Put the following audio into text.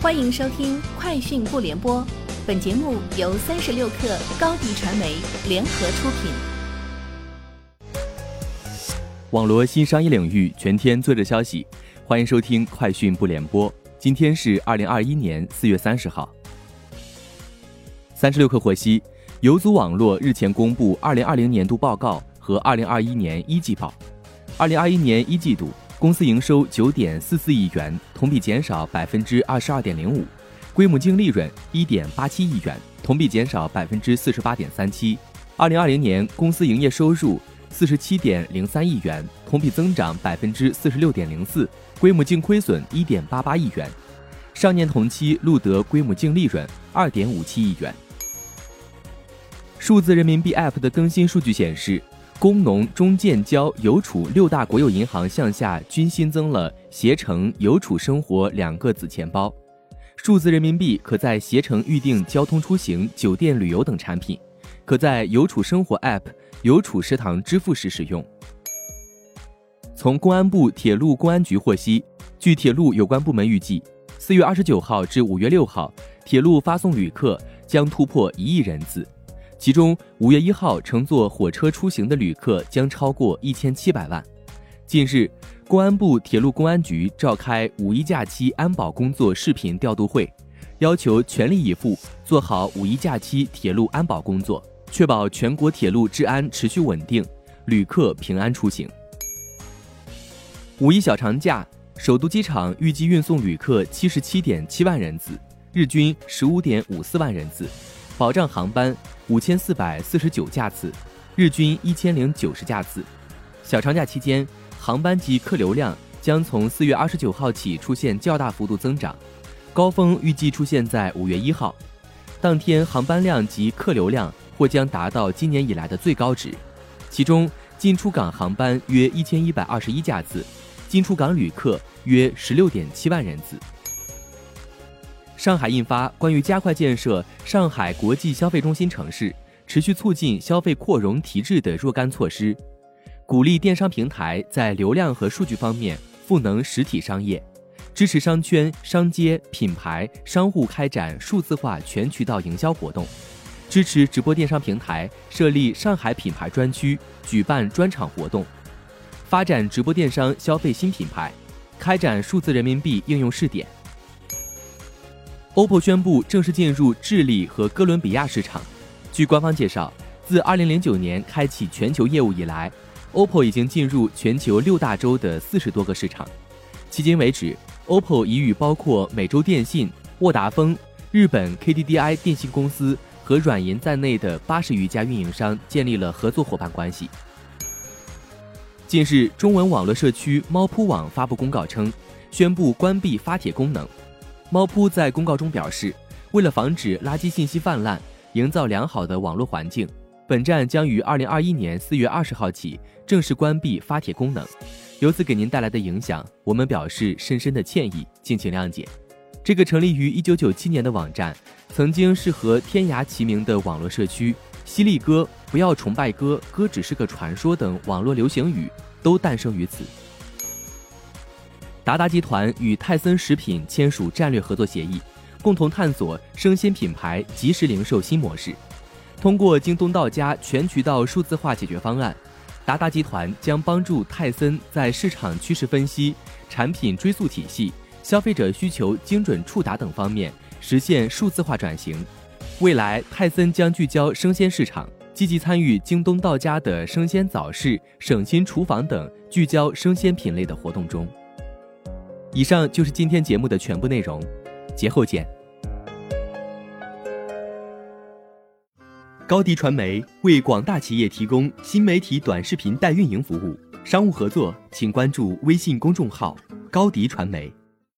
欢迎收听《快讯不联播》，本节目由三十六克高低传媒联合出品。网络新商业领域全天最热消息，欢迎收听《快讯不联播》。今天是二零二一年四月三十号。三十六克获悉，游族网络日前公布二零二零年度报告和二零二一年一季报。二零二一年一季度。公司营收九点四四亿元，同比减少百分之二十二点零五，规模净利润一点八七亿元，同比减少百分之四十八点三七。二零二零年公司营业收入四十七点零三亿元，同比增长百分之四十六点零四，规模净亏损一点八八亿元。上年同期录得规模净利润二点五七亿元。数字人民币 App 的更新数据显示。工农中建交邮储六大国有银行向下均新增了携程邮储生活两个子钱包，数字人民币可在携程预订交通出行、酒店旅游等产品，可在邮储生活 App、邮储食堂支付时使用。从公安部铁路公安局获悉，据铁路有关部门预计，四月二十九号至五月六号，铁路发送旅客将突破一亿人次。其中，五月一号乘坐火车出行的旅客将超过一千七百万。近日，公安部铁路公安局召开五一假期安保工作视频调度会，要求全力以赴做好五一假期铁路安保工作，确保全国铁路治安持续稳定，旅客平安出行。五一小长假，首都机场预计运送旅客七十七点七万人次，日均十五点五四万人次，保障航班。五千四百四十九架次，日均一千零九十架次。小长假期间，航班及客流量将从四月二十九号起出现较大幅度增长，高峰预计出现在五月一号，当天航班量及客流量或将达到今年以来的最高值。其中，进出港航班约一千一百二十一架次，进出港旅客约十六点七万人次。上海印发关于加快建设上海国际消费中心城市、持续促进消费扩容提质的若干措施，鼓励电商平台在流量和数据方面赋能实体商业，支持商圈、商街、品牌、商户开展数字化全渠道营销活动，支持直播电商平台设立上海品牌专区，举办专场活动，发展直播电商消费新品牌，开展数字人民币应用试点。OPPO 宣布正式进入智利和哥伦比亚市场。据官方介绍，自2009年开启全球业务以来，OPPO 已经进入全球六大洲的四十多个市场。迄今为止，OPPO 已与包括美洲电信、沃达丰、日本 KDDI 电信公司和软银在内的八十余家运营商建立了合作伙伴关系。近日，中文网络社区猫扑网发布公告称，宣布关闭发帖功能。猫扑在公告中表示，为了防止垃圾信息泛滥，营造良好的网络环境，本站将于二零二一年四月二十号起正式关闭发帖功能。由此给您带来的影响，我们表示深深的歉意，敬请谅解。这个成立于一九九七年的网站，曾经是和天涯齐名的网络社区，犀利哥、不要崇拜哥、哥只是个传说等网络流行语都诞生于此。达达集团与泰森食品签署战略合作协议，共同探索生鲜品牌即时零售新模式。通过京东到家全渠道数字化解决方案，达达集团将帮助泰森在市场趋势分析、产品追溯体系、消费者需求精准触达等方面实现数字化转型。未来，泰森将聚焦生鲜市场，积极参与京东到家的生鲜早市、省心厨房等聚焦生鲜品类的活动中。以上就是今天节目的全部内容，节后见。高迪传媒为广大企业提供新媒体短视频代运营服务，商务合作请关注微信公众号“高迪传媒”。